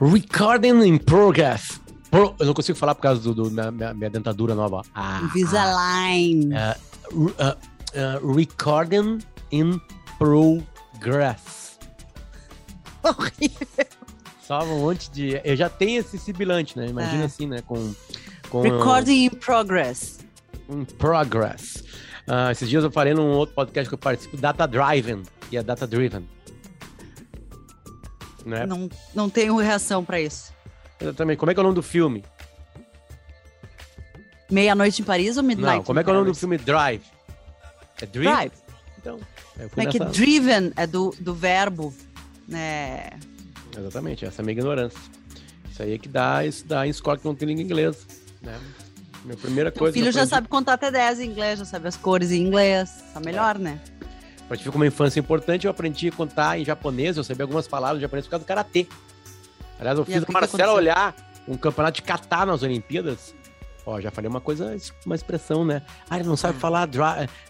Recording in progress. Pro, eu não consigo falar por causa do, do minha, minha, dentadura nova. Ah, Invisalign. Ah, uh, uh, uh, recording in progress. Horrível. Só um monte de. Eu já tenho esse sibilante, né? Imagina é. assim, né? Com, com. Recording in progress. In progress. Uh, esses dias eu falei num outro podcast que eu participo, Data Driven, e é Data Driven. Né? Não, não tenho reação para isso. Exatamente. Como é que é o nome do filme? Meia-noite em Paris ou Midnight? Não, como é que é o nome do filme Drive? É Drive? Drive. Então, eu fui é nessa... que driven é do, do verbo, né? Exatamente, essa é a minha ignorância. Isso aí é que dá, isso dá em escola que não tem língua inglesa, né? Minha primeira coisa. O filho já sabe contar até 10 em inglês, já sabe as cores em inglês. Tá melhor, é. né? Eu tive uma infância importante, eu aprendi a contar em japonês, eu sabia algumas palavras em japonês por causa do karatê. Aliás, eu fiz a Marcela olhar um campeonato de kata nas Olimpíadas. Ó, já falei uma coisa, uma expressão, né? Ah, ele não sabe ah. falar dri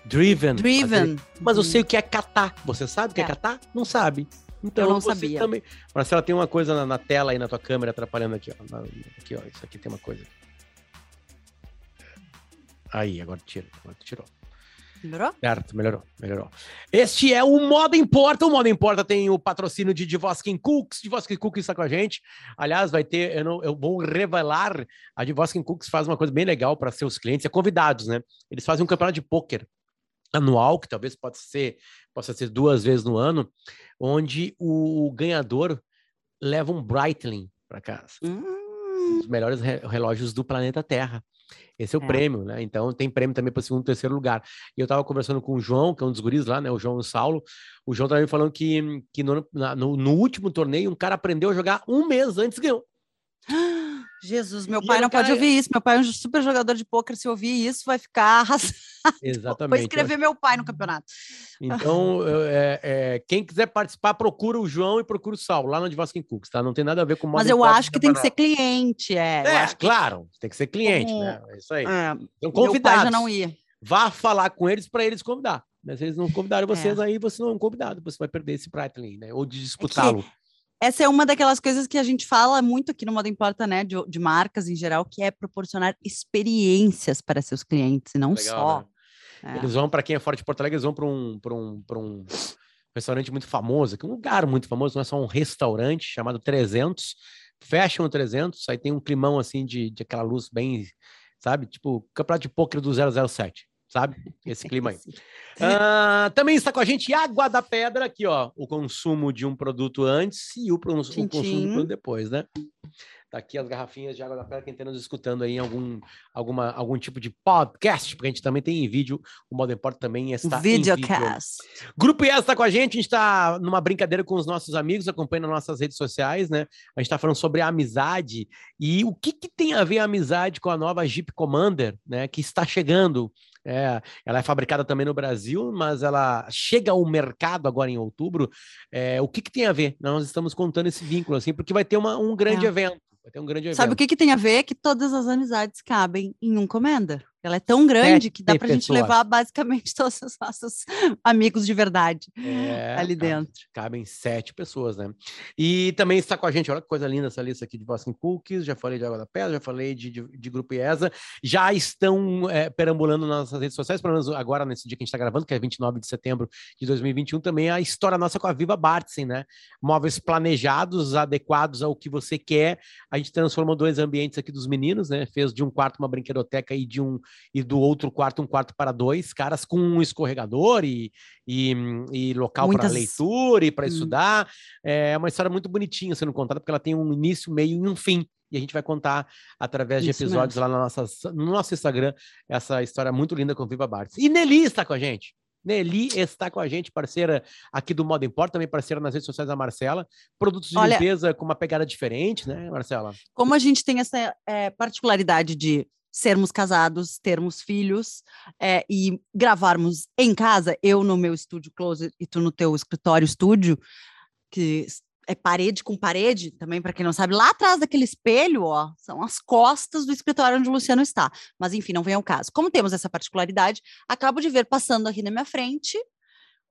driven. Driven. Mas, eu sei o que é kata. Você sabe o que é, é kata? Não sabe. Então, eu não sabia. Também... Marcela, tem uma coisa na, na, tela aí na tua câmera atrapalhando aqui, ó. Na, aqui, ó. Isso aqui tem uma coisa. Aí, agora tira. Agora tirou. Melhorou? Certo, melhorou, melhorou. Este é o Moda Importa. O Moda Importa tem o patrocínio de Divoskin Cooks. Divoskin Cooks está com a gente. Aliás, vai ter, eu, não, eu vou revelar, a Divoskin Cooks faz uma coisa bem legal para seus clientes, é convidados, né? Eles fazem um campeonato de pôquer anual, que talvez possa ser, possa ser duas vezes no ano, onde o ganhador leva um Breitling para casa. Hum. Os melhores relógios do planeta Terra. Esse é o é. prêmio, né? Então tem prêmio também para segundo e terceiro lugar. E eu estava conversando com o João, que é um dos guris lá, né? O João e o Saulo. O João estava me falando que, que no, no, no, último torneio um cara aprendeu a jogar um mês antes e ganhou. Jesus, meu pai não cara... pode ouvir isso. Meu pai é um super jogador de pôquer. Se ouvir isso, vai ficar arrasado. Exatamente. Vou escrever meu pai no campeonato. Então, é, é, quem quiser participar, procura o João e procura o Saulo, lá no Divasquim Cooks, tá? Não tem nada a ver com Mas eu acho que tem que ser cliente, é. É, claro, tem que ser cliente, Como... né? É isso aí. É, então, convidados. Meu pai já não ia. Vá falar com eles para eles convidar. Mas se eles não convidaram vocês, é. aí você não é um convidado, você vai perder esse Breitling, né? Ou de disputá-lo. É essa é uma daquelas coisas que a gente fala muito aqui no Modo Importa, né, de, de marcas em geral, que é proporcionar experiências para seus clientes, e não Legal, só. Né? É. Eles vão, para quem é fora de Porto Alegre, eles vão para um, um, um restaurante muito famoso, que é um lugar muito famoso, não é só um restaurante chamado 300, fecham o 300, aí tem um climão assim de, de aquela luz bem, sabe, tipo campeonato de pôquer do 007 sabe? Esse clima aí. Uh, também está com a gente Água da Pedra, aqui, ó, o consumo de um produto antes e o, o consumo do depois, né? Tá aqui as garrafinhas de água da pedra, quem está nos escutando aí em algum, alguma, algum tipo de podcast, porque a gente também tem em vídeo, o Modo Importa também está Videocast. em vídeo. Grupo IES está com a gente, a gente está numa brincadeira com os nossos amigos, acompanhando nas nossas redes sociais, né? A gente está falando sobre a amizade e o que, que tem a ver a amizade com a nova Jeep Commander, né? Que está chegando é, ela é fabricada também no Brasil, mas ela chega ao mercado agora em outubro. É, o que, que tem a ver? Nós estamos contando esse vínculo, assim, porque vai ter uma, um grande é. evento. Vai ter um grande evento. Sabe o que, que tem a ver? Que todas as amizades cabem em um Commander. Ela é tão grande Sete que dá para a gente levar basicamente todos os nossos amigos de verdade é, ali dentro. Cabem sete pessoas, né? E também está com a gente, olha que coisa linda essa lista aqui de Boston Cookies, já falei de Água da Pedra, já falei de, de, de Grupo IESA, já estão é, perambulando nas nossas redes sociais, pelo menos agora, nesse dia que a gente está gravando, que é 29 de setembro de 2021, também a história nossa com a Viva Bartzen, né? Móveis planejados, adequados ao que você quer. A gente transformou dois ambientes aqui dos meninos, né? Fez de um quarto uma brinquedoteca e de um e do outro quarto um quarto para dois, caras com um escorregador e, e, e local Muitas... para leitura e para hum. estudar. É uma história muito bonitinha sendo contada, porque ela tem um início, meio e um fim. E a gente vai contar através de episódios mesmo. lá na nossa, no nosso Instagram essa história muito linda com Viva Bartes. E Nelly está com a gente. Nelly está com a gente, parceira aqui do Modo Import, também parceira nas redes sociais da Marcela. Produtos de Olha, limpeza com uma pegada diferente, né, Marcela? Como a gente tem essa é, particularidade de sermos casados, termos filhos é, e gravarmos em casa, eu no meu estúdio closet e tu no teu escritório estúdio, que é parede com parede, também para quem não sabe, lá atrás daquele espelho, ó, são as costas do escritório onde o Luciano está. Mas enfim, não vem ao caso. Como temos essa particularidade, acabo de ver passando aqui na minha frente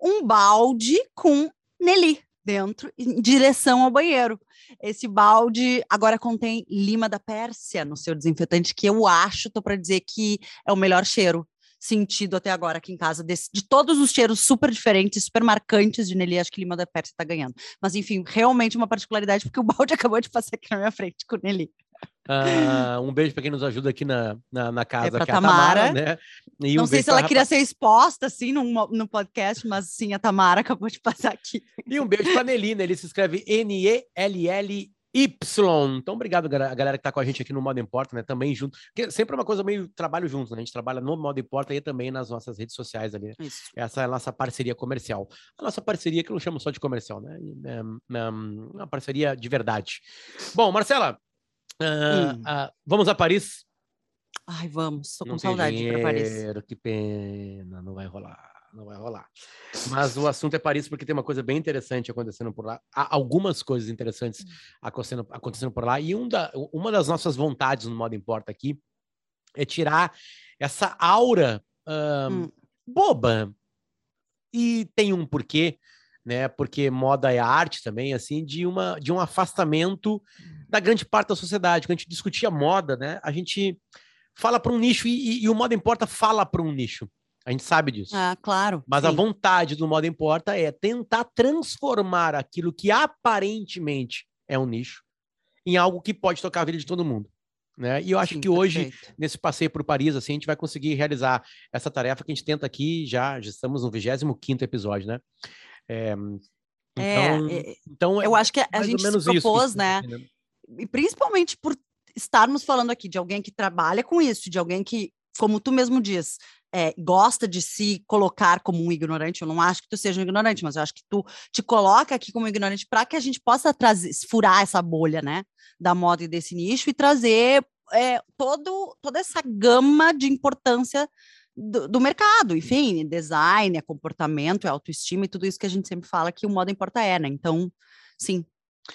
um balde com Nelly dentro, em direção ao banheiro. Esse balde agora contém lima da Pérsia no seu desinfetante, que eu acho, tô para dizer que é o melhor cheiro sentido até agora aqui em casa, desse, de todos os cheiros super diferentes, super marcantes de Nelly, acho que Lima da Pérsia está ganhando. Mas, enfim, realmente uma particularidade, porque o balde acabou de passar aqui na minha frente com Nelly. Uh, um beijo para quem nos ajuda aqui na, na, na casa, é que é a Tamara, Tamara né? E Não um sei se ela queria ser exposta assim no, no podcast, mas sim, a Tamara acabou de passar aqui. E um beijo para Nelina, ele se escreve N-E-L-L Y. Então, obrigado, a galera que está com a gente aqui no Modo Importa, né? Também junto. Porque sempre é uma coisa meio trabalho junto, né? A gente trabalha no Modo Importa e também nas nossas redes sociais ali. Né? Essa é a nossa parceria comercial. A nossa parceria, que eu não chamo só de comercial, né? É, é uma parceria de verdade. Bom, Marcela, uh, uh, vamos a Paris? Ai, vamos. Estou com não saudade para Paris. Que pena, não vai rolar não vai rolar. Mas o assunto é Paris porque tem uma coisa bem interessante acontecendo por lá. Há algumas coisas interessantes hum. acontecendo, acontecendo por lá. E um da, uma das nossas vontades no Modo Importa aqui é tirar essa aura um, hum. boba. E tem um porquê, né? Porque moda é arte também, assim, de, uma, de um afastamento da grande parte da sociedade. Quando a gente discutia moda, né? A gente fala para um nicho e, e, e o Moda Importa fala para um nicho. A gente sabe disso. Ah, claro. Mas sim. a vontade do modo importa é tentar transformar aquilo que aparentemente é um nicho em algo que pode tocar a vida de todo mundo. Né? E eu acho sim, que hoje, perfeito. nesse passeio por Paris, assim, a gente vai conseguir realizar essa tarefa que a gente tenta aqui, já, já estamos no 25 episódio, né? É, então, é, então eu acho que a gente se propôs, isso, né? E principalmente por estarmos falando aqui de alguém que trabalha com isso, de alguém que, como tu mesmo diz, é, gosta de se colocar como um ignorante, eu não acho que tu seja um ignorante, mas eu acho que tu te coloca aqui como ignorante para que a gente possa trazer, furar essa bolha, né, da moda e desse nicho e trazer é, todo, toda essa gama de importância do, do, mercado, enfim, design, é comportamento, é autoestima e tudo isso que a gente sempre fala que o moda importa é, né? Então, sim,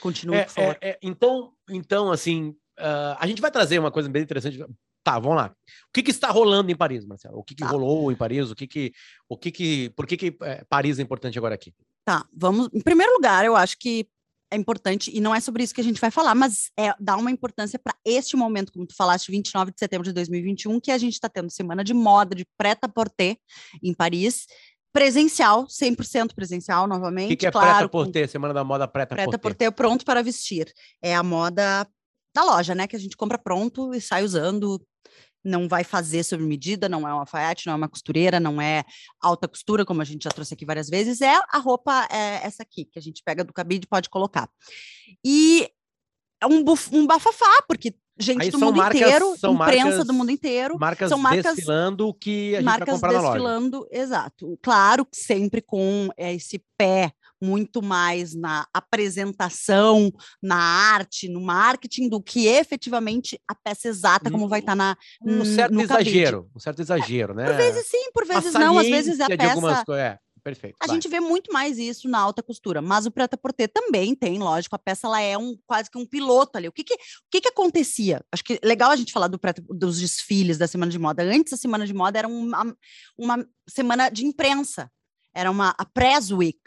continue, é, por favor. É, é, então, então, assim, uh, a gente vai trazer uma coisa bem interessante Tá, vamos lá. O que, que está rolando em Paris, Marcelo? O que, que tá. rolou em Paris? O que que, o que que, por que que é, Paris é importante agora aqui? Tá, vamos. Em primeiro lugar, eu acho que é importante, e não é sobre isso que a gente vai falar, mas é dar uma importância para este momento, como tu falaste, 29 de setembro de 2021, que a gente está tendo semana de moda de preta-porter em Paris, presencial, 100% presencial novamente. O que, que é claro, preta-porter, semana da moda preta-porter? Preta-porter pronto para vestir. É a moda da loja, né, que a gente compra pronto e sai usando não vai fazer sob medida, não é uma alfaiate, não é uma costureira, não é alta costura, como a gente já trouxe aqui várias vezes, é a roupa é essa aqui, que a gente pega do cabide e pode colocar. E um, buf, um bafafá, porque gente Aí do mundo marcas, inteiro, imprensa marcas, do mundo inteiro. Marcas são marcas desfilando que a gente marcas vai desfilando, exato. Claro, sempre com esse pé muito mais na apresentação, na arte, no marketing, do que efetivamente a peça exata, como vai estar tá na. Um certo exagero, um certo exagero, né? Por vezes sim, por vezes não. Às vezes a peça. É. Perfeito. A vai. gente vê muito mais isso na alta costura, mas o preta porter também tem, lógico, a peça ela é um quase que um piloto ali. O que que, o que, que acontecia? Acho que legal a gente falar do preta, dos desfiles da semana de moda. Antes a semana de moda era uma, uma semana de imprensa, era uma a press week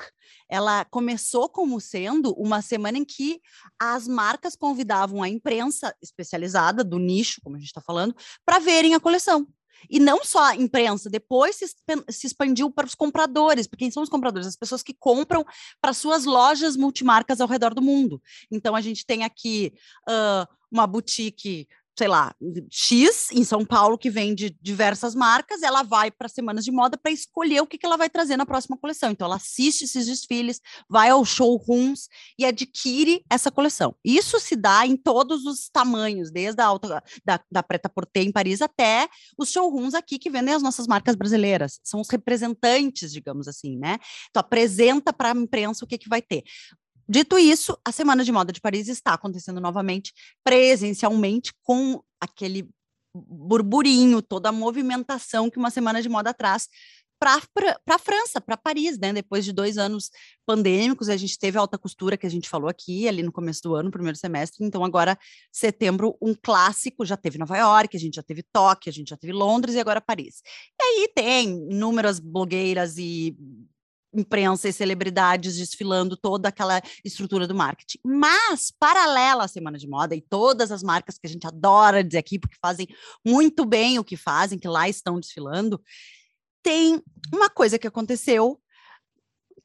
ela começou como sendo uma semana em que as marcas convidavam a imprensa especializada do nicho, como a gente está falando, para verem a coleção. E não só a imprensa, depois se, se expandiu para os compradores, porque quem são os compradores? As pessoas que compram para suas lojas multimarcas ao redor do mundo. Então, a gente tem aqui uh, uma boutique sei lá, X em São Paulo que vende diversas marcas, ela vai para semanas de moda para escolher o que, que ela vai trazer na próxima coleção. Então, ela assiste esses desfiles, vai aos showrooms e adquire essa coleção. Isso se dá em todos os tamanhos, desde a alta da, da Preta Porter em Paris até os showrooms aqui que vendem as nossas marcas brasileiras. São os representantes, digamos assim, né? Então, apresenta para a imprensa o que, que vai ter. Dito isso, a Semana de Moda de Paris está acontecendo novamente presencialmente com aquele burburinho, toda a movimentação que uma semana de moda traz para a França, para Paris, né? Depois de dois anos pandêmicos, a gente teve a alta costura que a gente falou aqui, ali no começo do ano, primeiro semestre. Então, agora, setembro, um clássico, já teve Nova York, a gente já teve Tóquio, a gente já teve Londres e agora Paris. E aí tem inúmeras blogueiras e imprensa e celebridades desfilando toda aquela estrutura do marketing. Mas, paralela à Semana de Moda e todas as marcas que a gente adora dizer aqui, porque fazem muito bem o que fazem, que lá estão desfilando, tem uma coisa que aconteceu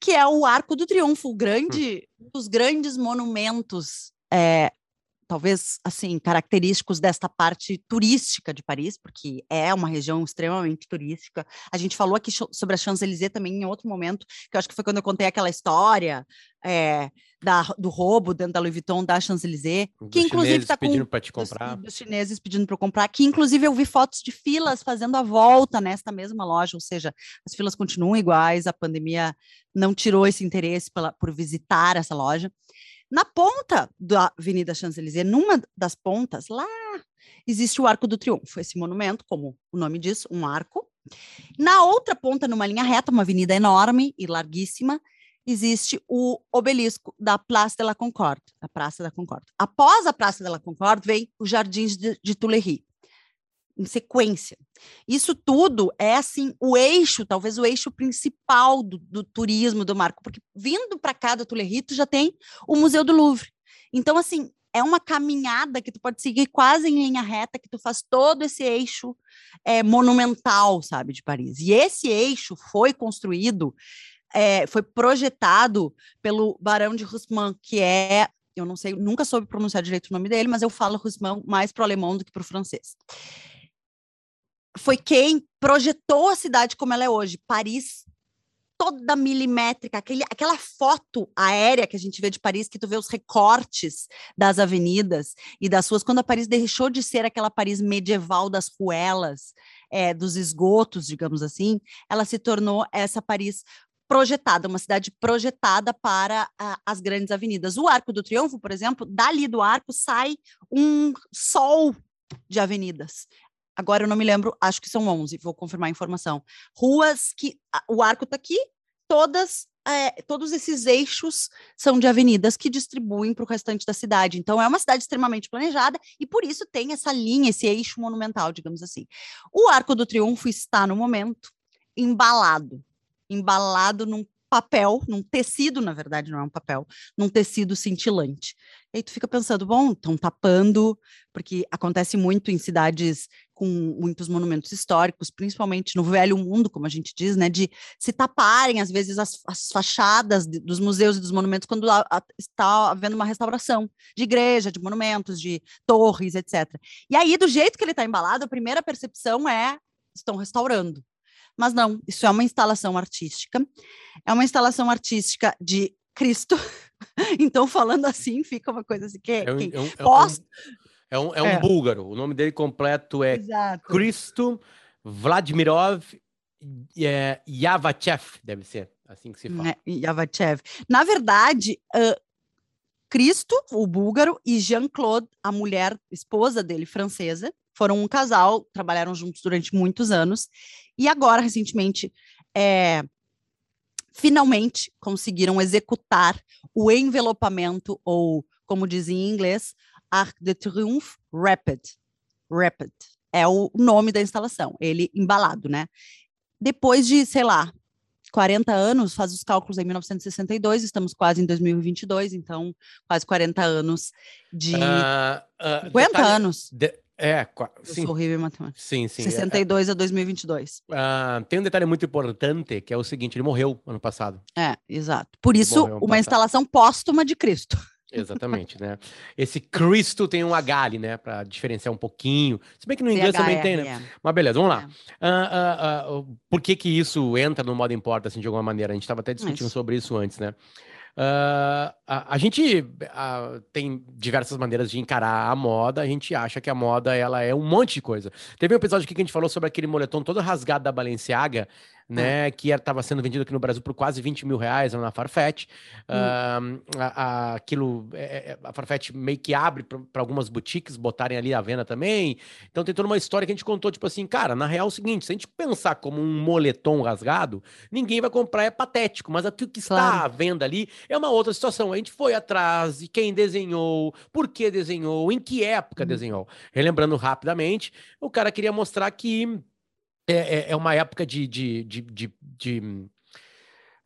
que é o Arco do Triunfo, o grande, um dos grandes monumentos é, talvez assim característicos desta parte turística de Paris, porque é uma região extremamente turística. A gente falou aqui sobre a Champs-Élysées também em outro momento, que eu acho que foi quando eu contei aquela história é, da, do roubo dentro da Louis Vuitton da Champs-Élysées, que inclusive está com pedindo para te comprar, dos, dos chineses pedindo para comprar, que inclusive eu vi fotos de filas fazendo a volta nesta mesma loja, ou seja, as filas continuam iguais, a pandemia não tirou esse interesse pela, por visitar essa loja. Na ponta da Avenida Champs-Élysées, numa das pontas, lá existe o Arco do Triunfo, esse monumento, como o nome diz, um arco. Na outra ponta, numa linha reta, uma avenida enorme e larguíssima, existe o obelisco da Place de la Concorde, a Praça da Concorde. Após a Praça de la Concorde, vem os Jardins de, de Tuileries em sequência. Isso tudo é assim o eixo, talvez o eixo principal do, do turismo do Marco, porque vindo para cá do Tuileries, tu já tem o Museu do Louvre. Então assim, é uma caminhada que tu pode seguir quase em linha reta, que tu faz todo esse eixo é, monumental, sabe, de Paris. E esse eixo foi construído, é, foi projetado pelo Barão de Haussmann, que é eu não sei, nunca soube pronunciar direito o nome dele, mas eu falo Haussmann mais para o alemão do que para o francês foi quem projetou a cidade como ela é hoje. Paris toda milimétrica, aquele, aquela foto aérea que a gente vê de Paris, que tu vê os recortes das avenidas e das ruas, quando a Paris deixou de ser aquela Paris medieval das ruelas, é, dos esgotos, digamos assim, ela se tornou essa Paris projetada, uma cidade projetada para as grandes avenidas. O Arco do Triunfo, por exemplo, dali do arco sai um sol de avenidas agora eu não me lembro, acho que são 11, vou confirmar a informação. Ruas que o arco está aqui, todas é, todos esses eixos são de avenidas que distribuem para o restante da cidade. Então, é uma cidade extremamente planejada e por isso tem essa linha, esse eixo monumental, digamos assim. O Arco do Triunfo está, no momento, embalado embalado num papel, num tecido, na verdade, não é um papel, num tecido cintilante. E aí tu fica pensando, bom, estão tapando, porque acontece muito em cidades com muitos monumentos históricos, principalmente no velho mundo, como a gente diz, né, de se taparem, às vezes, as, as fachadas de, dos museus e dos monumentos quando a, a, está havendo uma restauração de igreja, de monumentos, de torres, etc. E aí, do jeito que ele está embalado, a primeira percepção é, estão restaurando. Mas não, isso é uma instalação artística. É uma instalação artística de Cristo. então, falando assim, fica uma coisa assim que é, um, é, um, pós... é, um, é um, é. búlgaro. O nome dele completo é Exato. Cristo Vladimirov é, Yavachev, deve ser assim que se fala. É, Yavachev. Na verdade, uh, Cristo, o búlgaro, e Jean-Claude, a mulher, esposa dele, francesa, foram um casal, trabalharam juntos durante muitos anos, e agora, recentemente, é, finalmente conseguiram executar o envelopamento, ou, como dizem em inglês, Arc de Triomphe Rapid. Rapid é o nome da instalação, ele embalado, né? Depois de, sei lá, 40 anos, faz os cálculos em 1962, estamos quase em 2022, então quase 40 anos de. Uh, uh, 50 detalhe, anos. De, é, sim. Eu sou horrível em matemática. Sim, sim. 62 é, a 2022. Uh, tem um detalhe muito importante, que é o seguinte, ele morreu ano passado. É, exato. Por ele isso, uma passado. instalação póstuma de Cristo. Exatamente, né? Esse Cristo tem um H ali, né? Para diferenciar um pouquinho. Se bem que no inglês também tem, né? Mas beleza, vamos lá. Uh, uh, por que que isso entra no modo importa, assim, de alguma maneira? A gente estava até discutindo isso. sobre isso antes, né? Uh, a, a, gente uh, tem diversas maneiras de encarar a moda. A gente acha que a moda ela é um monte de coisa. Teve um episódio aqui que a gente falou sobre aquele moletom todo rasgado da Balenciaga, né? Hum. Que estava sendo vendido aqui no Brasil por quase 20 mil reais na Farfetch. Hum. Uh, a, a, aquilo, é, é, a Farfetch meio que abre para algumas boutiques botarem ali a venda também. Então tem toda uma história que a gente contou, tipo assim, cara, na real é o seguinte: se a gente pensar como um moletom rasgado, ninguém vai comprar, é patético, mas aquilo que está claro. à venda ali é uma outra situação. A gente foi atrás de quem desenhou, por que desenhou, em que época hum. desenhou. Relembrando rapidamente, o cara queria mostrar que é, é, é uma época de, de, de, de, de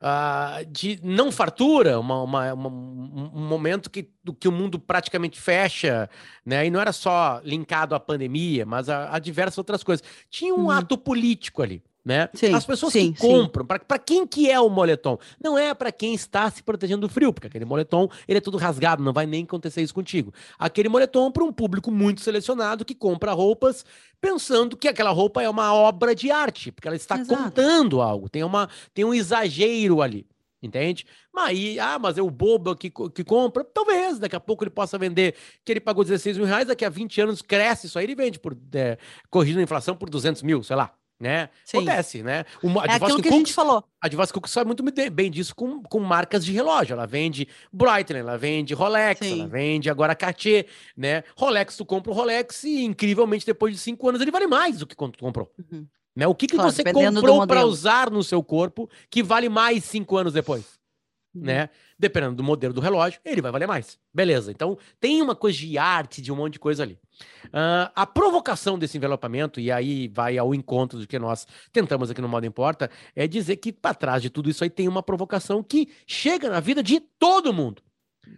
uh, de não fartura, uma, uma, uma, um momento que, que o mundo praticamente fecha, né? E não era só linkado à pandemia, mas a, a diversas outras coisas. Tinha um uhum. ato político ali né? Sim, As pessoas sim, que compram, para quem que é o moletom? Não é para quem está se protegendo do frio, porque aquele moletom, ele é tudo rasgado, não vai nem acontecer isso contigo. Aquele moletom para um público muito selecionado que compra roupas pensando que aquela roupa é uma obra de arte, porque ela está Exato. contando algo, tem, uma, tem um exagero ali. Entende? Mas aí, ah, mas é o bobo que, que compra. Talvez, daqui a pouco ele possa vender que ele pagou 16 mil reais, daqui a 20 anos cresce isso aí, ele vende por, é, corrigindo a inflação por 200 mil, sei lá né? Sim. Acontece, né? Uma, é aquilo que Cook, a gente falou. A Devos Cook sabe muito bem disso com, com marcas de relógio. Ela vende Breitling, ela vende Rolex, Sim. ela vende agora Cartier, né? Rolex, tu compra o Rolex e, incrivelmente, depois de cinco anos, ele vale mais do que quando tu comprou. Uhum. Né? O que, que claro, você comprou para usar no seu corpo que vale mais cinco anos depois? Uhum. Né? Dependendo do modelo do relógio, ele vai valer mais. Beleza. Então, tem uma coisa de arte, de um monte de coisa ali. Uh, a provocação desse envelopamento, e aí vai ao encontro do que nós tentamos aqui no Modo Importa, é dizer que para trás de tudo isso aí tem uma provocação que chega na vida de todo mundo.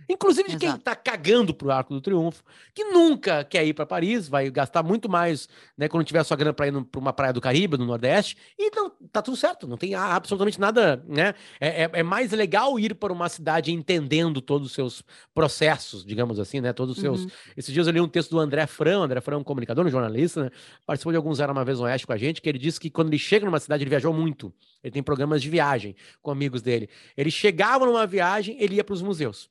Inclusive de quem está cagando pro Arco do Triunfo, que nunca quer ir para Paris, vai gastar muito mais, né, quando tiver sua grana para ir para uma praia do Caribe, no Nordeste, e não tá tudo certo, não tem absolutamente nada, né? É, é, é, mais legal ir para uma cidade entendendo todos os seus processos, digamos assim, né? Todos os seus. Uhum. Esses dias eu li um texto do André Fran, André Fran é um comunicador, um jornalista, né? Participou de alguns Era uma vez no Oeste com a gente, que ele disse que quando ele chega numa cidade, ele viajou muito. Ele tem programas de viagem com amigos dele. Ele chegava numa viagem, ele ia para os museus.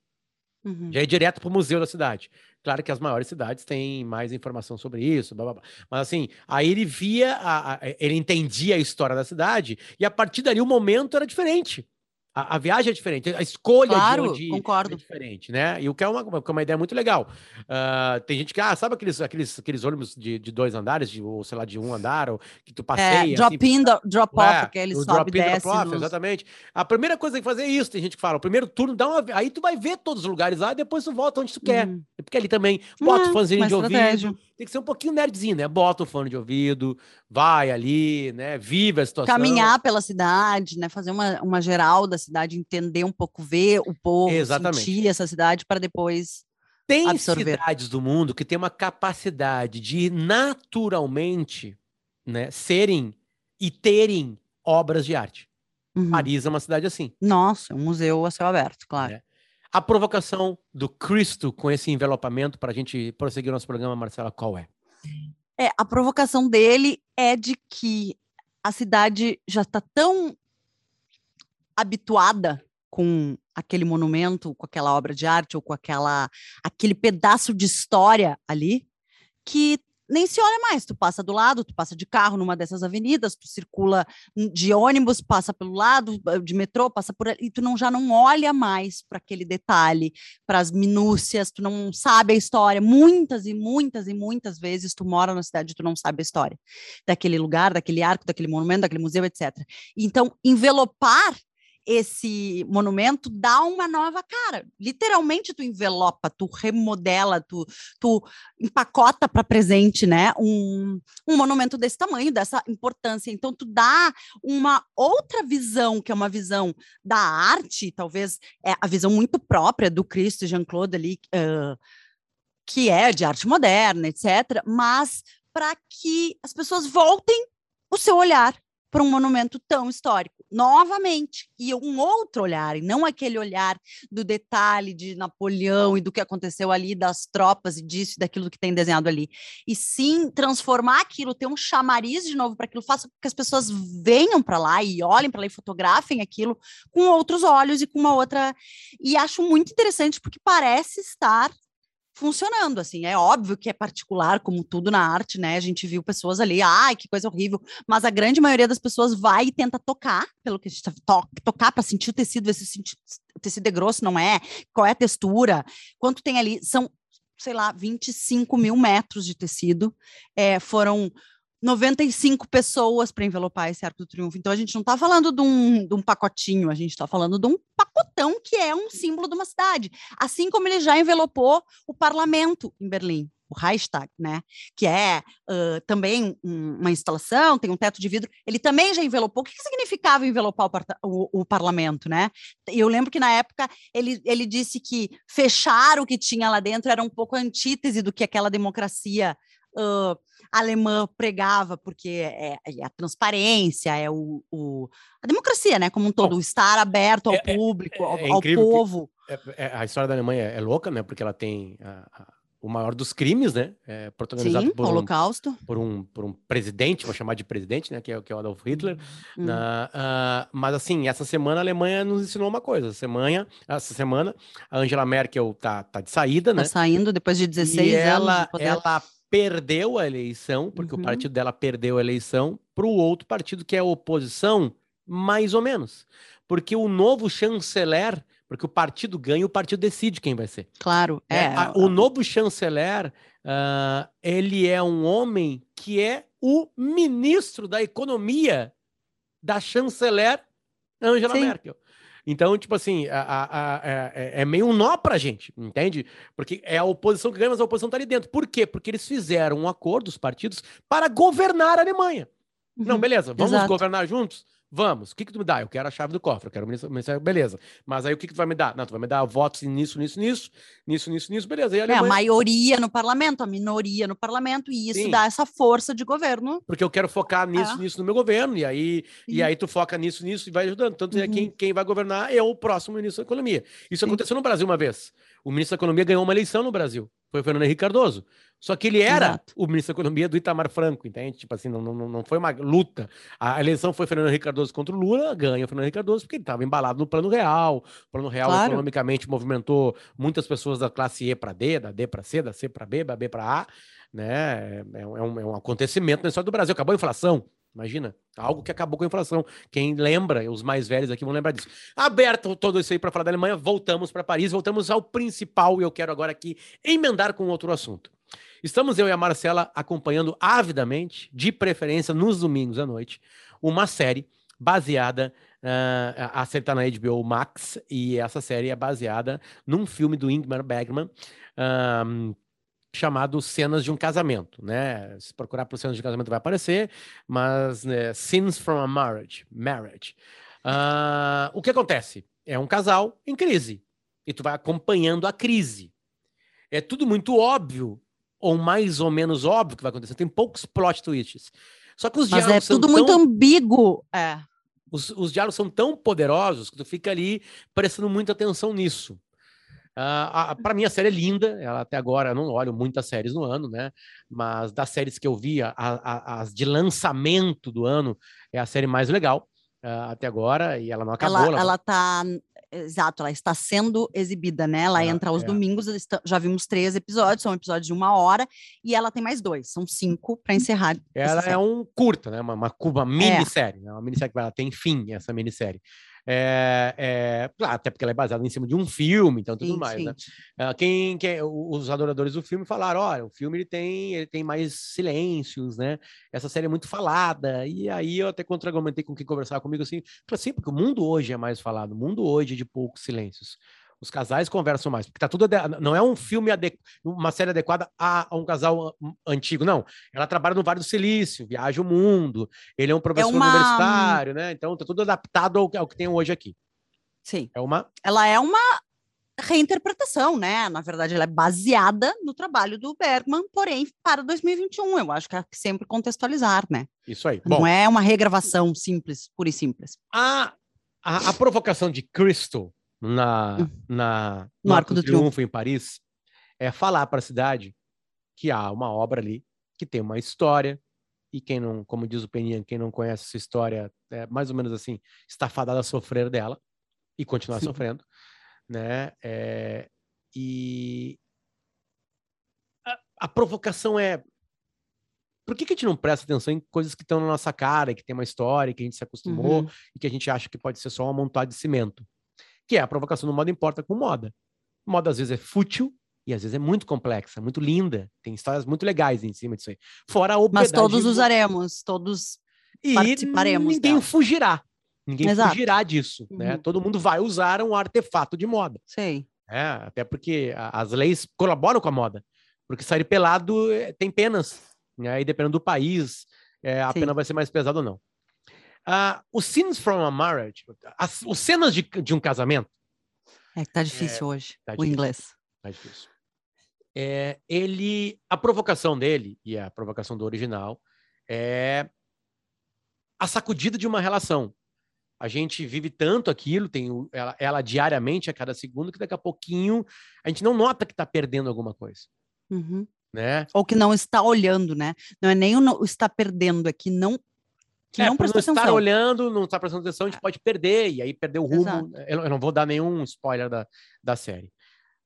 Uhum. Já é direto para o museu da cidade. Claro que as maiores cidades têm mais informação sobre isso, blá, blá, blá. mas assim, aí ele via, a, a, ele entendia a história da cidade e a partir dali o momento era diferente. A, a, viagem é diferente, a escolha claro, de onde é diferente, né? E o que é uma, é uma ideia muito legal. Uh, tem gente que, ah, sabe aqueles, aqueles, aqueles ônibus de, de dois andares, de, ou sei lá, de um andar, ou que tu é, passeia. É, drop assim, in, drop off, é, aquele sobe drop in, desce. Drop off, nos... exatamente. A primeira coisa que fazer é isso, tem gente que fala, o primeiro turno dá uma... Aí tu vai ver todos os lugares lá, e depois tu volta onde tu quer. Uhum. Porque ali também, bota o fãzinho de ouvido, tem que ser um pouquinho nerdzinho, né? Bota o fone de ouvido, vai ali, né? Vive a situação. Caminhar pela cidade, né? Fazer uma, uma geral da cidade, entender um pouco, ver o povo, Exatamente. sentir essa cidade para depois tem absorver. cidades do mundo que tem uma capacidade de naturalmente, né, serem e terem obras de arte. Uhum. Paris é uma cidade assim. Nossa, um museu a céu aberto, claro. É. A provocação do Cristo com esse envelopamento para a gente prosseguir nosso programa, Marcela, qual é? É, a provocação dele é de que a cidade já está tão habituada com aquele monumento, com aquela obra de arte ou com aquela aquele pedaço de história ali, que nem se olha mais. Tu passa do lado, tu passa de carro numa dessas avenidas, tu circula de ônibus, passa pelo lado, de metrô, passa por ali, e tu não, já não olha mais para aquele detalhe, para as minúcias, tu não sabe a história. Muitas e muitas e muitas vezes tu mora na cidade e tu não sabe a história daquele lugar, daquele arco, daquele monumento, daquele museu, etc. Então, envelopar esse monumento dá uma nova cara. Literalmente tu envelopa, tu remodela, tu, tu empacota para presente, né? Um, um monumento desse tamanho, dessa importância. Então tu dá uma outra visão, que é uma visão da arte, talvez é a visão muito própria do Cristo Jean-Claude ali, uh, que é de arte moderna, etc. Mas para que as pessoas voltem o seu olhar para um monumento tão histórico, novamente, e um outro olhar, e não aquele olhar do detalhe de Napoleão e do que aconteceu ali, das tropas e disso e daquilo que tem desenhado ali, e sim transformar aquilo, ter um chamariz de novo para aquilo, faça com que as pessoas venham para lá e olhem para lá e fotografem aquilo com outros olhos e com uma outra. E acho muito interessante porque parece estar funcionando, assim, é óbvio que é particular, como tudo na arte, né, a gente viu pessoas ali, ai, que coisa horrível, mas a grande maioria das pessoas vai e tenta tocar, pelo que a gente tá, to tocar para sentir o tecido, ver se o tecido é grosso, não é, qual é a textura, quanto tem ali, são, sei lá, 25 mil metros de tecido, é, foram 95 pessoas para envelopar esse Arco do Triunfo. Então a gente não está falando de um, de um pacotinho, a gente está falando de um pacotão que é um símbolo de uma cidade. Assim como ele já envelopou o parlamento em Berlim. o Reichstag, né? Que é uh, também um, uma instalação, tem um teto de vidro. Ele também já envelopou. O que, que significava envelopar o, o, o, parlamento, né? Eu lembro que na época ele, ele disse que fechar o que tinha lá dentro era um pouco antítese do que aquela democracia uh, alemã pregava, porque é, é, a transparência, é o, o, a democracia, né? Como um todo, Bom, estar aberto ao é, é público, ao, é ao povo. a história da Alemanha é louca, né? Porque ela tem a, a, o maior dos crimes, né? protagonizado Sim, por, Holocausto. Um, por, um, por um presidente, vou chamar de presidente, né? Que é, que é o Adolf Hitler. Hum. Uh, mas assim, essa semana a Alemanha nos ensinou uma coisa. Essa semana, essa semana a Angela Merkel tá, tá de saída, tá né? Tá saindo depois de 16 e anos. Ela, ela perdeu a eleição, porque uhum. o partido dela perdeu a eleição, para o outro partido que é a oposição, mais ou menos. Porque o novo chanceler, porque o partido ganha, o partido decide quem vai ser. Claro, é. é a, o novo chanceler, uh, ele é um homem que é o ministro da economia da chanceler Angela Sim. Merkel. Então, tipo assim, a, a, a, é, é meio um nó pra gente, entende? Porque é a oposição que ganha, mas a oposição tá ali dentro. Por quê? Porque eles fizeram um acordo, os partidos, para governar a Alemanha. Uhum. Não, beleza, vamos Exato. governar juntos? Vamos. O que, que tu me dá? Eu quero a chave do cofre, eu quero o ministério, beleza. Mas aí o que, que tu vai me dar? Não, tu vai me dar votos nisso, nisso, nisso, nisso, nisso, nisso, beleza. A, Alemanha... é, a maioria no parlamento, a minoria no parlamento, e isso Sim. dá essa força de governo. Porque eu quero focar nisso, é. nisso no meu governo, e aí, e aí tu foca nisso, nisso e vai ajudando. Tanto é uhum. é quem, quem vai governar é o próximo ministro da Economia. Isso Sim. aconteceu no Brasil uma vez. O ministro da Economia ganhou uma eleição no Brasil. Foi o Fernando Henrique Cardoso. Só que ele era Exato. o ministro da Economia do Itamar Franco, entende? Tipo assim, não, não, não foi uma luta. A eleição foi Fernando Henrique Cardoso contra o Lula, ganha o Fernando Henrique Cardoso, porque ele estava embalado no plano real. O plano real claro. economicamente movimentou muitas pessoas da classe E para D, da D para C, da C para B, da B para A. Né? É, é, um, é um acontecimento na história do Brasil. Acabou a inflação. Imagina, algo que acabou com a inflação. Quem lembra, os mais velhos aqui vão lembrar disso. Aberto todo isso aí para falar da Alemanha, voltamos para Paris, voltamos ao principal e eu quero agora aqui emendar com outro assunto. Estamos eu e a Marcela acompanhando avidamente, de preferência nos domingos à noite, uma série baseada Uh, a série está na HBO Max e essa série é baseada num filme do Ingmar Bergman uh, chamado Cenas de um Casamento, né? Se procurar por Cenas de um Casamento vai aparecer, mas né, Scenes from a Marriage, Marriage. Uh, o que acontece? É um casal em crise e tu vai acompanhando a crise. É tudo muito óbvio ou mais ou menos óbvio que vai acontecer. Tem poucos plot twists. Só que os Mas é tudo muito tão... ambíguo. É. Os, os diálogos são tão poderosos que tu fica ali prestando muita atenção nisso. Uh, para mim, a série é linda. Ela até agora eu não olho muitas séries no ano, né? Mas das séries que eu vi, a, a, as de lançamento do ano é a série mais legal uh, até agora e ela não acabou. Ela, ela... ela tá. Exato, ela está sendo exibida, né? Ela ah, entra aos é. domingos, já vimos três episódios, são episódios de uma hora, e ela tem mais dois, são cinco para encerrar. Ela é um curta, né? Uma, uma, uma é. minissérie, é. né? uma minissérie que ela tem fim, essa minissérie. É, é, até porque ela é baseada em cima de um filme, então tudo sim, mais, sim. né? Quem, quem, os adoradores do filme falaram, olha, o filme ele tem, ele tem mais silêncios, né? Essa série é muito falada, e aí eu até contra-argumentei com quem conversava comigo assim, assim, porque o mundo hoje é mais falado, o mundo hoje é de poucos silêncios. Os casais conversam mais, porque tá tudo. Não é um filme, uma série adequada a, a, um casal antigo, não. Ela trabalha no Vale do Silício, viaja o mundo, ele é um professor é uma... universitário, né? Então tá tudo adaptado ao, ao que tem hoje aqui. Sim. É uma. Ela é uma reinterpretação, né? Na verdade, ela é baseada no trabalho do Bergman, porém, para 2021. Eu acho que é sempre contextualizar, né? Isso aí. Não Bom, é uma regravação simples, pura e simples. A, a, a provocação de Crystal na, na, no, Arco do, do Triunfo, Triunfo em Paris é falar para a cidade que há uma obra ali que tem uma história e quem não, como diz o Peninha, quem não conhece essa história, é mais ou menos assim, está fadada a sofrer dela e continuar Sim. sofrendo, né? É, e a, a, provocação é por que, que a gente não presta atenção em coisas que estão na nossa cara, que tem uma história, que a gente se acostumou uhum. e que a gente acha que pode ser só uma montada de cimento? Que é a provocação do moda importa com moda. Moda às vezes é fútil e às vezes é muito complexa, muito linda, tem histórias muito legais em cima disso aí. Fora o Mas todos usaremos, todos e participaremos. Ninguém dela. fugirá. Ninguém Exato. fugirá disso, né? uhum. né? Todo mundo vai usar um artefato de moda. Sim. É, até porque as leis colaboram com a moda. Porque sair pelado é, tem penas, né? E dependendo do país, é, a Sim. pena vai ser mais pesada ou não. Uh, os scenes from a marriage, as, os cenas de, de um casamento. É que tá difícil é, hoje, tá o difícil, inglês. Tá difícil. É, ele, a provocação dele, e a provocação do original, é a sacudida de uma relação. A gente vive tanto aquilo, tem ela, ela, diariamente, a cada segundo, que daqui a pouquinho a gente não nota que está perdendo alguma coisa. Uhum. Né? Ou que não está olhando, né? Não é nem o está perdendo, é que não que é, não não estar olhando, não estar prestando atenção, a gente pode perder, e aí perder o rumo. Eu, eu, não vou dar nenhum spoiler da, da série.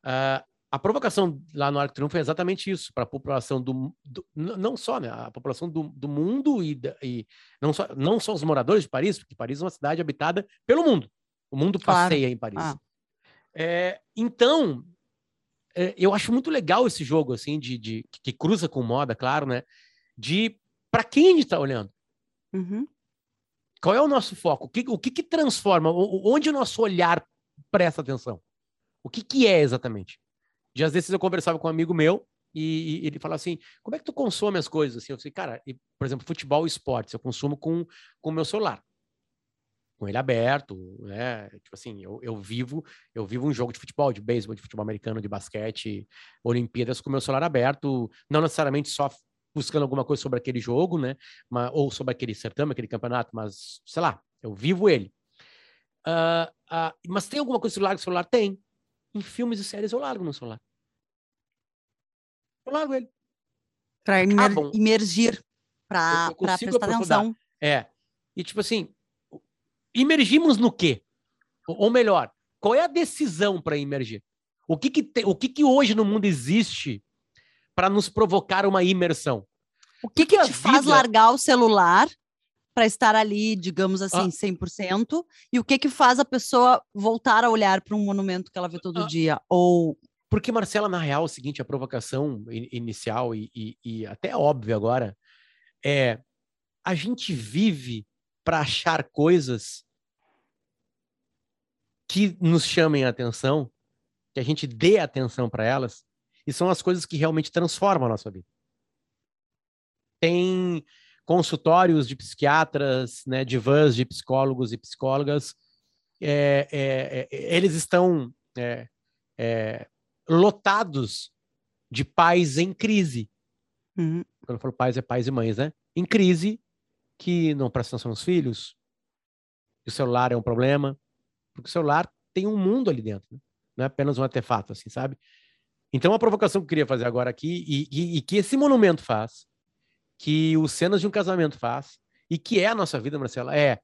Uh, a provocação lá no Arco Triunfo é exatamente isso, para a população do, do, não só, né, a população do, do mundo e, e, não, só, não só os moradores de Paris, porque Paris é uma cidade habitada pelo mundo. O mundo passeia claro. em Paris. Ah. É, então, é, eu acho muito legal esse jogo, assim, de, de que cruza com moda, claro, né? De para quem a gente está olhando. Uhum. Qual é o nosso foco? O que, o que, que transforma? Onde o nosso olhar presta atenção? O que, que é exatamente? Dias desses eu conversava com um amigo meu e, e ele falava assim: como é que tu consome as coisas? Assim, eu disse, cara, e, por exemplo, futebol e esportes, eu consumo com o meu celular. Com ele aberto, né? Tipo assim, eu, eu vivo, eu vivo um jogo de futebol, de beisebol, de futebol americano, de basquete, Olimpíadas com meu celular aberto, não necessariamente só buscando alguma coisa sobre aquele jogo, né? Mas, ou sobre aquele certame, aquele campeonato, mas sei lá, eu vivo ele. Uh, uh, mas tem alguma coisa que o celular tem? Em filmes e séries eu largo no celular. Eu largo ele. Para imer ah, imergir, para prestar atenção. É. E tipo assim, imergimos no quê? Ou melhor, qual é a decisão para imergir? O que que, te, o que que hoje no mundo existe para nos provocar uma imersão? O que, que, te faz largar o celular para estar ali, digamos assim, ah. 100%? E o que que faz a pessoa voltar a olhar para um monumento que ela vê todo ah. dia? Ou porque, Marcela, na real, é o seguinte, a provocação inicial e, e, e até óbvio agora é a gente vive para achar coisas que nos chamem a atenção, que a gente dê atenção para elas, e são as coisas que realmente transformam a nossa vida. Tem consultórios de psiquiatras, né, de vans de psicólogos e psicólogas, é, é, é, eles estão é, é, lotados de pais em crise. Uhum. Quando eu falo pais, é pais e mães, né? Em crise, que não prestam atenção nos filhos, que o celular é um problema, porque o celular tem um mundo ali dentro, né? não é apenas um artefato, assim, sabe? Então, a provocação que eu queria fazer agora aqui, e, e, e que esse monumento faz, que os cenas de um casamento faz, e que é a nossa vida, Marcela, é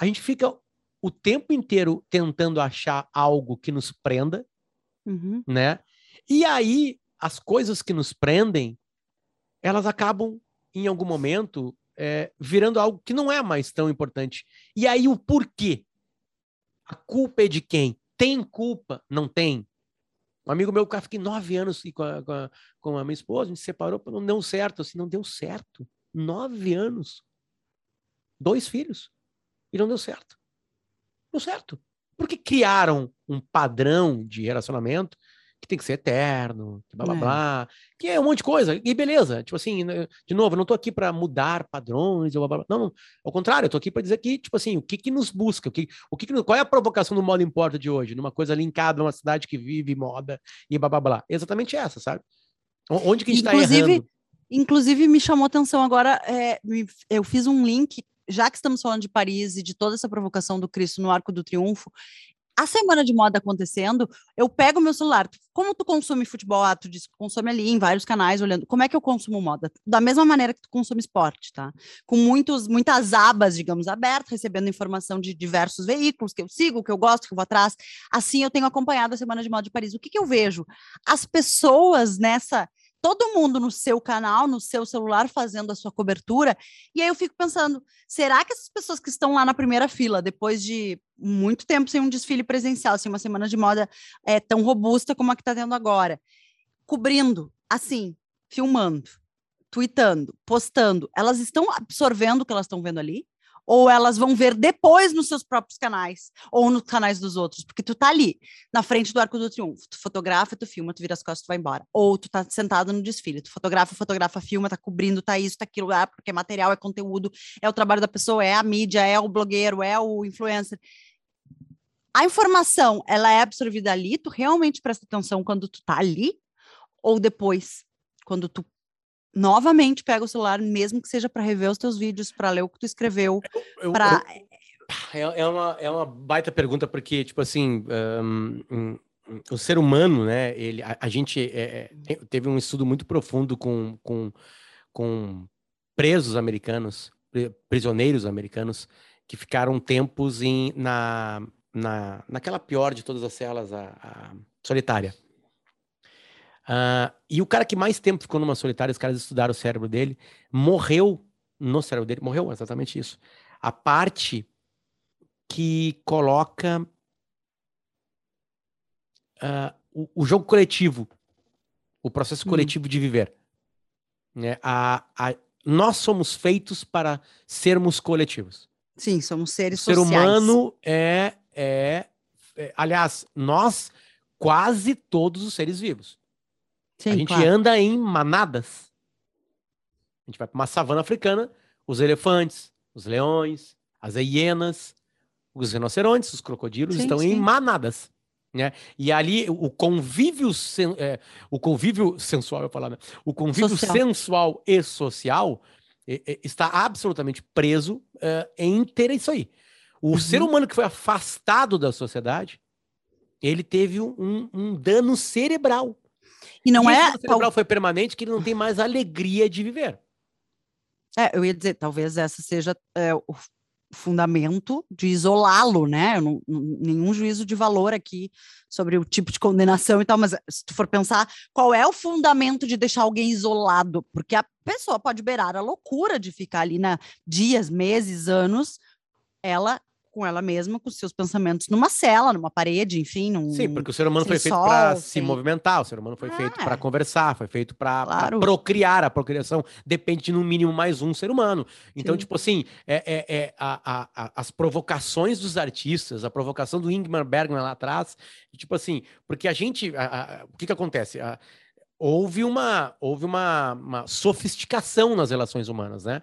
a gente fica o tempo inteiro tentando achar algo que nos prenda, uhum. né? E aí, as coisas que nos prendem, elas acabam, em algum momento, é, virando algo que não é mais tão importante. E aí, o porquê? A culpa é de quem? Tem culpa? Não tem? Um amigo meu, cara, fiquei nove anos com a, com, a, com a minha esposa, a gente se separou, não deu certo, assim, não deu certo. Nove anos. Dois filhos. E não deu certo. Deu certo. Porque criaram um padrão de relacionamento que tem que ser eterno, que blá blá é. blá, que é um monte de coisa. E beleza, tipo assim, de novo, eu não tô aqui para mudar padrões, blá, blá, blá. Não, não, ao contrário, eu tô aqui para dizer que, tipo assim, o que que nos busca, o que, o que, que qual é a provocação do modo importa de hoje, numa coisa linkada numa cidade que vive moda e blá blá blá. Exatamente essa, sabe? Onde que a gente tá errando? Inclusive, me chamou atenção agora, é, eu fiz um link já que estamos falando de Paris e de toda essa provocação do Cristo no Arco do Triunfo, a semana de moda acontecendo, eu pego meu celular. Como tu consome futebol? Ah, tu diz que consome ali em vários canais, olhando. Como é que eu consumo moda? Da mesma maneira que tu consome esporte, tá? Com muitos, muitas abas, digamos, abertas, recebendo informação de diversos veículos que eu sigo, que eu gosto, que eu vou atrás. Assim eu tenho acompanhado a Semana de Moda de Paris. O que, que eu vejo? As pessoas nessa todo mundo no seu canal, no seu celular, fazendo a sua cobertura. E aí eu fico pensando: será que essas pessoas que estão lá na primeira fila, depois de muito tempo sem um desfile presencial, assim, uma semana de moda é, tão robusta como a que está tendo agora, cobrindo, assim, filmando, tweetando, postando, elas estão absorvendo o que elas estão vendo ali? Ou elas vão ver depois nos seus próprios canais ou nos canais dos outros, porque tu tá ali na frente do Arco do Triunfo, tu fotografa, tu filma, tu vira as costas, tu vai embora, ou tu tá sentado no desfile, tu fotografa, fotografa, filma, tá cobrindo, tá isso, tá aquilo, ah, porque é material, é conteúdo, é o trabalho da pessoa, é a mídia, é o blogueiro, é o influencer. A informação, ela é absorvida ali, tu realmente presta atenção quando tu tá ali? Ou depois, quando tu novamente pega o celular, mesmo que seja para rever os teus vídeos, para ler o que tu escreveu, para é, é, uma, é uma baita pergunta, porque, tipo assim, um, um, o ser humano, né, ele, a, a gente é, é teve um estudo muito profundo com, com, com presos americanos, prisioneiros americanos, que ficaram tempos em, na, na, naquela pior de todas as celas, a, a solitária. Uh, e o cara que mais tempo ficou numa solitária, os caras estudaram o cérebro dele, morreu no cérebro dele, morreu exatamente isso. A parte que coloca uh, o, o, jogo coletivo, o processo hum. coletivo de viver. Né? A, a, nós somos feitos para sermos coletivos. Sim, somos seres o sociais. O ser humano é, é, é, aliás, nós quase todos os seres vivos. Sim, a gente claro. anda em manadas. A gente vai para uma savana africana, os elefantes, os leões, as hienas, os rinocerontes, os crocodilos sim, estão sim. em manadas. Né? E ali o convívio, sen, é, o convívio sensual, eu falar, né? o convívio social. sensual e social é, é, está absolutamente preso é, em ter isso aí. O uhum. ser humano que foi afastado da sociedade, ele teve um, um dano cerebral. E não e é. O cerebral foi permanente que ele não tem mais alegria de viver. É, eu ia dizer, talvez essa seja é, o fundamento de isolá-lo, né? Não, nenhum juízo de valor aqui sobre o tipo de condenação e tal, mas se tu for pensar, qual é o fundamento de deixar alguém isolado? Porque a pessoa pode beirar a loucura de ficar ali na dias, meses, anos, ela com ela mesma, com seus pensamentos numa cela, numa parede, enfim. Num, Sim, porque o ser humano foi feito para se movimentar, o ser humano foi feito para conversar, foi feito para claro. procriar. A procriação depende de no mínimo mais um ser humano. Então, Sim. tipo assim, é, é, é a, a, a, as provocações dos artistas, a provocação do Ingmar Bergman lá atrás, tipo assim, porque a gente. o que que acontece? houve uma, houve uma, uma sofisticação nas relações humanas, né?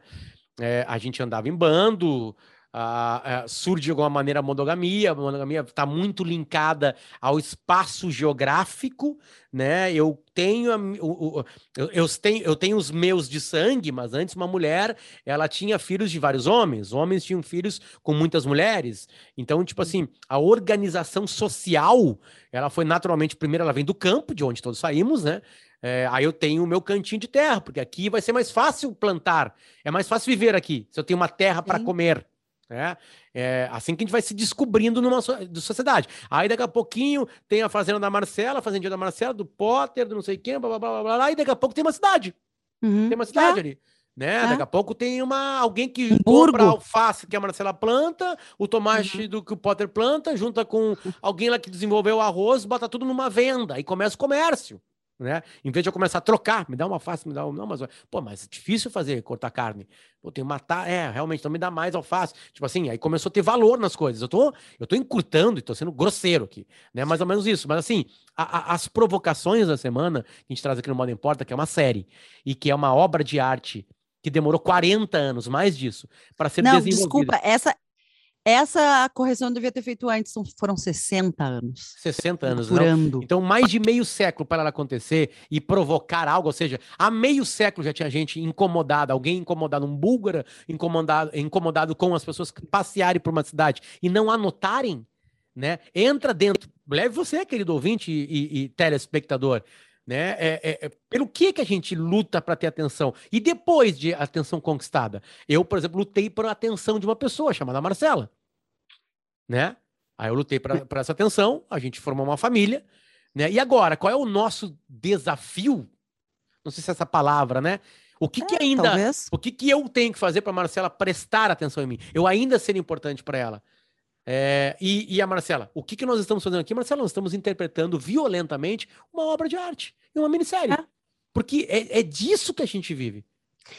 É, a gente andava em bando, Uh, uh, surge de alguma maneira a monogamia, a monogamia está muito linkada ao espaço geográfico, né? Eu tenho, o, o, eu, eu, tenho, eu tenho os meus de sangue, mas antes uma mulher, ela tinha filhos de vários homens, homens tinham filhos com muitas mulheres, então, tipo assim, a organização social, ela foi naturalmente, primeiro ela vem do campo, de onde todos saímos, né? É, aí eu tenho o meu cantinho de terra, porque aqui vai ser mais fácil plantar, é mais fácil viver aqui, se eu tenho uma terra para comer. Né? É assim que a gente vai se descobrindo numa so sociedade. Aí daqui a pouquinho tem a fazenda da Marcela, a fazendinha da Marcela, do Potter, do não sei quem, blá blá blá blá, blá e daqui a pouco tem uma cidade. Uhum. Tem uma cidade é. ali. Né? É. Daqui a pouco tem uma alguém que um compra alface que a Marcela planta, o tomate uhum. do que o Potter planta, junta com alguém lá que desenvolveu o arroz, bota tudo numa venda e começa o comércio né? Em vez de eu começar a trocar, me dá uma alface, me dá um. Não, mas. Pô, mas é difícil fazer cortar carne. Pô, tem que matar. É, realmente, então me dá mais alface. Tipo assim, aí começou a ter valor nas coisas. Eu tô, eu tô encurtando e tô sendo grosseiro aqui, né? Mais ou menos isso. Mas assim, a, a, as provocações da semana que a gente traz aqui no Modo Importa, que é uma série e que é uma obra de arte que demorou 40 anos, mais disso, para ser Não, desenvolvida. Desculpa, essa, essa correção eu devia ter feito antes, foram 60 anos. 60 anos, não? Então, mais de meio século para ela acontecer e provocar algo, ou seja, há meio século já tinha gente incomodada, alguém incomodado, um búlgaro incomodado, incomodado com as pessoas passearem por uma cidade e não anotarem, né? Entra dentro, leve você, querido ouvinte e, e, e telespectador, né? É, é, é, pelo que que a gente luta para ter atenção? E depois de atenção conquistada? Eu, por exemplo, lutei por a atenção de uma pessoa chamada Marcela, né? Aí eu lutei para essa atenção, a gente formou uma família, né? E agora, qual é o nosso desafio? Não sei se é essa palavra, né? O que, que é, ainda, talvez. o que que eu tenho que fazer para Marcela prestar atenção em mim? Eu ainda ser importante para ela. É, e, e, a Marcela, o que, que nós estamos fazendo aqui? Marcela, nós estamos interpretando violentamente uma obra de arte, uma minissérie. É. Porque é, é disso que a gente vive.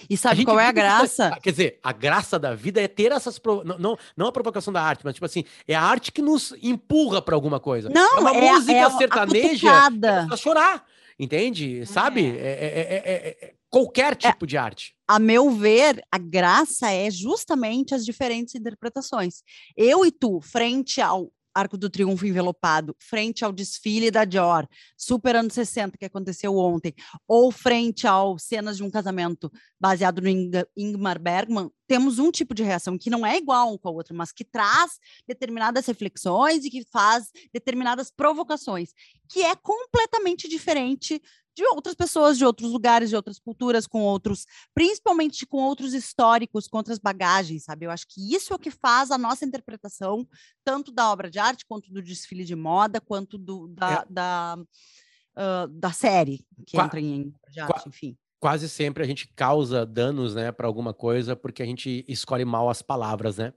E sabe qual é a graça? quer dizer, a graça da vida é ter essas. Pro... Não, não, não a provocação da arte, mas tipo assim, é a arte que nos empurra para alguma coisa. Não, é uma é, música é sertaneja para chorar. Entende? Sabe? É, é, é qualquer tipo de arte. A meu ver, a graça é justamente as diferentes interpretações. Eu e tu, frente ao Arco do Triunfo envelopado, frente ao desfile da Dior, super anos 60 que aconteceu ontem, ou frente ao cenas de um casamento baseado no Ingmar Bergman, temos um tipo de reação que não é igual um com a outra, mas que traz determinadas reflexões e que faz determinadas provocações, que é completamente diferente de outras pessoas, de outros lugares, de outras culturas, com outros, principalmente com outros históricos, com outras bagagens, sabe? Eu acho que isso é o que faz a nossa interpretação, tanto da obra de arte, quanto do desfile de moda, quanto do, da, é. da, uh, da série que Qua entra em de arte, enfim. Quase sempre a gente causa danos, né, para alguma coisa, porque a gente escolhe mal as palavras, né?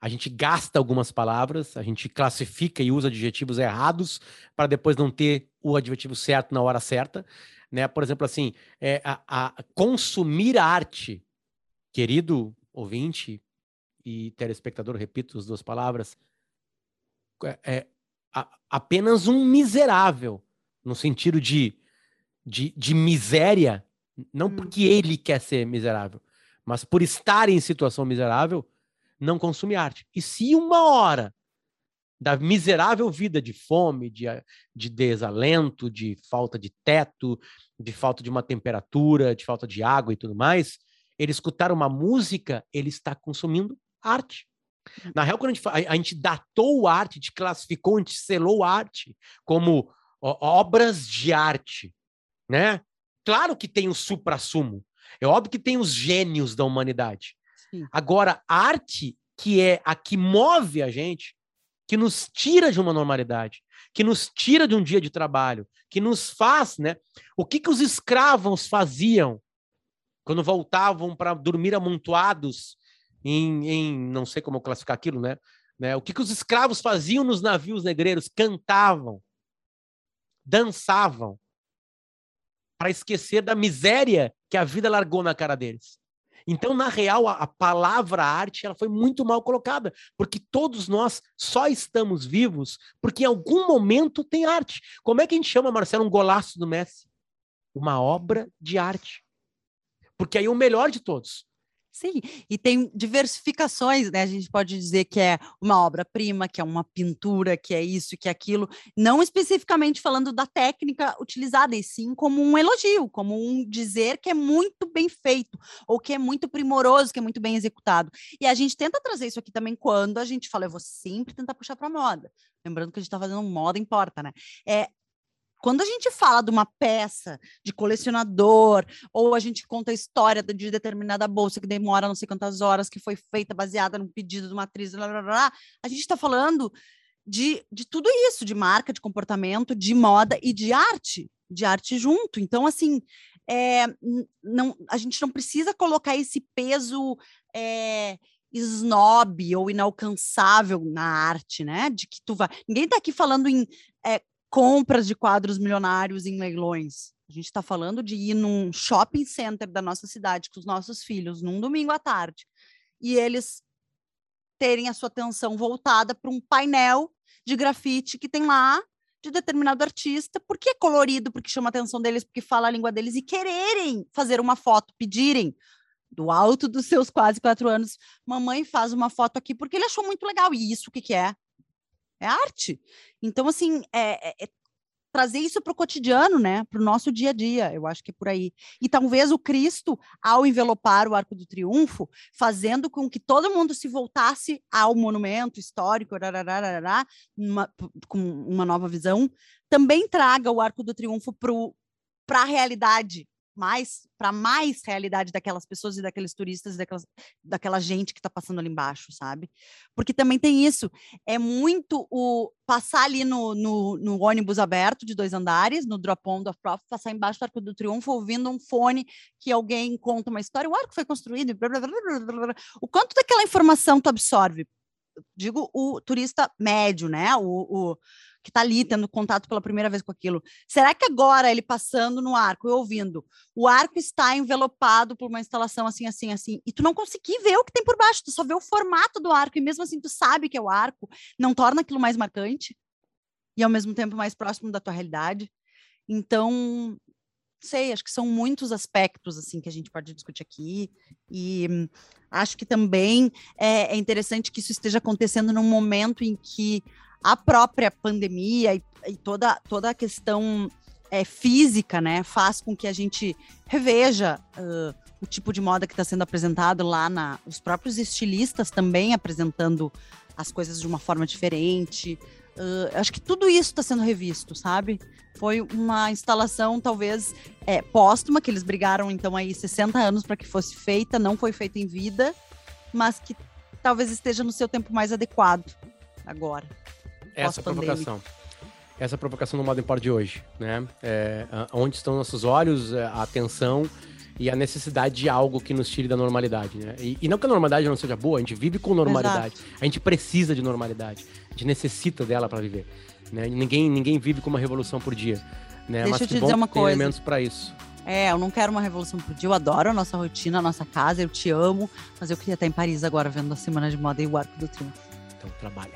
A gente gasta algumas palavras, a gente classifica e usa adjetivos errados para depois não ter o adjetivo certo na hora certa. Né? Por exemplo, assim, é, a, a consumir arte, querido ouvinte e telespectador, repito as duas palavras, é, é a, apenas um miserável, no sentido de, de, de miséria, não hum. porque ele quer ser miserável, mas por estar em situação miserável, não consome arte. E se uma hora da miserável vida de fome, de, de desalento, de falta de teto, de falta de uma temperatura, de falta de água e tudo mais, ele escutar uma música, ele está consumindo arte. Na real, quando a gente, a, a gente datou arte, a gente classificou, a gente selou arte como ó, obras de arte, né? Claro que tem o supra-sumo. É óbvio que tem os gênios da humanidade. Agora, arte, que é a que move a gente, que nos tira de uma normalidade, que nos tira de um dia de trabalho, que nos faz, né? O que, que os escravos faziam quando voltavam para dormir amontoados em, em, não sei como classificar aquilo, né? né? O que, que os escravos faziam nos navios negreiros? Cantavam, dançavam, para esquecer da miséria que a vida largou na cara deles. Então, na real, a, a, palavra arte ela foi muito mal colocada, porque todos nós só estamos vivos porque em algum momento tem arte. Como é que a gente chama, Marcelo, um golaço do Messi? Uma obra de arte. Porque aí o melhor de todos. Sim, e tem diversificações, né? A gente pode dizer que é uma obra-prima, que é uma pintura, que é isso, que é aquilo, não especificamente falando da técnica utilizada, e sim como um elogio, como um dizer que é muito bem feito, ou que é muito primoroso, que é muito bem executado. E a gente tenta trazer isso aqui também quando a gente fala, eu vou sempre tentar puxar para moda. Lembrando que a gente está fazendo moda, importa, né? É, quando a gente fala de uma peça de colecionador, ou a gente conta a história de determinada bolsa que demora não sei quantas horas, que foi feita baseada no pedido de uma atriz, blá, blá, blá, a gente está falando de, de tudo isso, de marca, de comportamento, de moda e de arte, de arte junto. Então, assim, é, não, a gente não precisa colocar esse peso é, snob ou inalcançável na arte, né? De que tu vai. Ninguém está aqui falando em é, compras de quadros milionários em leilões. A gente está falando de ir num shopping center da nossa cidade com os nossos filhos num domingo à tarde e eles terem a sua atenção voltada para um painel de grafite que tem lá de determinado artista, porque é colorido, porque chama a atenção deles, porque fala a língua deles e quererem fazer uma foto, pedirem do alto dos seus quase quatro anos, mamãe faz uma foto aqui porque ele achou muito legal. E isso o que, que é? É arte. Então, assim, é, é, é trazer isso para o cotidiano, né? Para o nosso dia a dia, eu acho que é por aí. E talvez o Cristo, ao envelopar o Arco do Triunfo, fazendo com que todo mundo se voltasse ao monumento histórico, uma, com uma nova visão, também traga o Arco do Triunfo para a realidade mais para mais realidade daquelas pessoas e daqueles turistas, daquelas, daquela gente que está passando ali embaixo, sabe? Porque também tem isso, é muito o passar ali no, no, no ônibus aberto de dois andares, no drop-on do Prof, passar embaixo do Arco do Triunfo, ouvindo um fone que alguém conta uma história, o arco foi construído, blá, blá, blá, o quanto daquela informação tu absorve? Digo o turista médio, né? O, o que está ali tendo contato pela primeira vez com aquilo. Será que agora ele passando no arco e ouvindo, o arco está envelopado por uma instalação assim, assim, assim, e tu não conseguir ver o que tem por baixo, tu só vê o formato do arco, e mesmo assim tu sabe que é o arco, não torna aquilo mais marcante e ao mesmo tempo mais próximo da tua realidade. Então, sei, acho que são muitos aspectos assim que a gente pode discutir aqui e hum, acho que também é, é, interessante que isso esteja acontecendo num momento em que a própria pandemia e, e toda, toda a questão é, física, né, faz com que a gente reveja uh, o tipo de moda que está sendo apresentado lá na, os próprios estilistas também apresentando as coisas de uma forma diferente. Uh, acho que tudo isso está sendo revisto, sabe? Foi uma instalação, talvez, é, póstuma, que eles brigaram, então, aí 60 anos para que fosse feita, não foi feita em vida, mas que talvez esteja no seu tempo mais adequado agora. Essa provocação. Essa provocação no modo import de hoje, né? É, onde estão nossos olhos, é, a atenção e a necessidade de algo que nos tire da normalidade, né? E, e, não que a normalidade não seja boa, a gente vive com normalidade. Exato. A gente precisa de normalidade. A gente necessita dela para viver. Né? Ninguém, ninguém vive com uma revolução por dia. Né? Deixa Mas eu te dizer uma coisa. elementos para isso. É, eu não quero uma revolução por dia. Eu adoro a nossa rotina, a nossa casa, eu te amo. Mas eu queria estar em Paris agora vendo a Semana de Moda e o Arco do Triunfo. Então. Trabalha.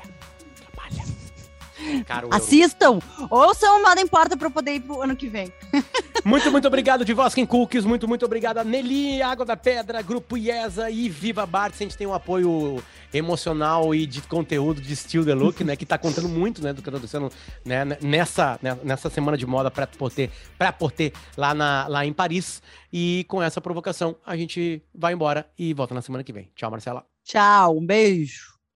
Caro Assistam! Eu... Ouçam o Moda Importa para eu poder ir pro ano que vem. Muito, muito obrigado de Voskin Cookies. Muito, muito obrigado a Nelly, Água da Pedra, Grupo IESA e Viva Bart. A gente tem um apoio emocional e de conteúdo de Still the Look, né? Que tá contando muito, né? Do que tá acontecendo né, nessa, né, nessa semana de moda para Porter, pra Porter lá, na, lá em Paris. E com essa provocação, a gente vai embora e volta na semana que vem. Tchau, Marcela. Tchau, um beijo.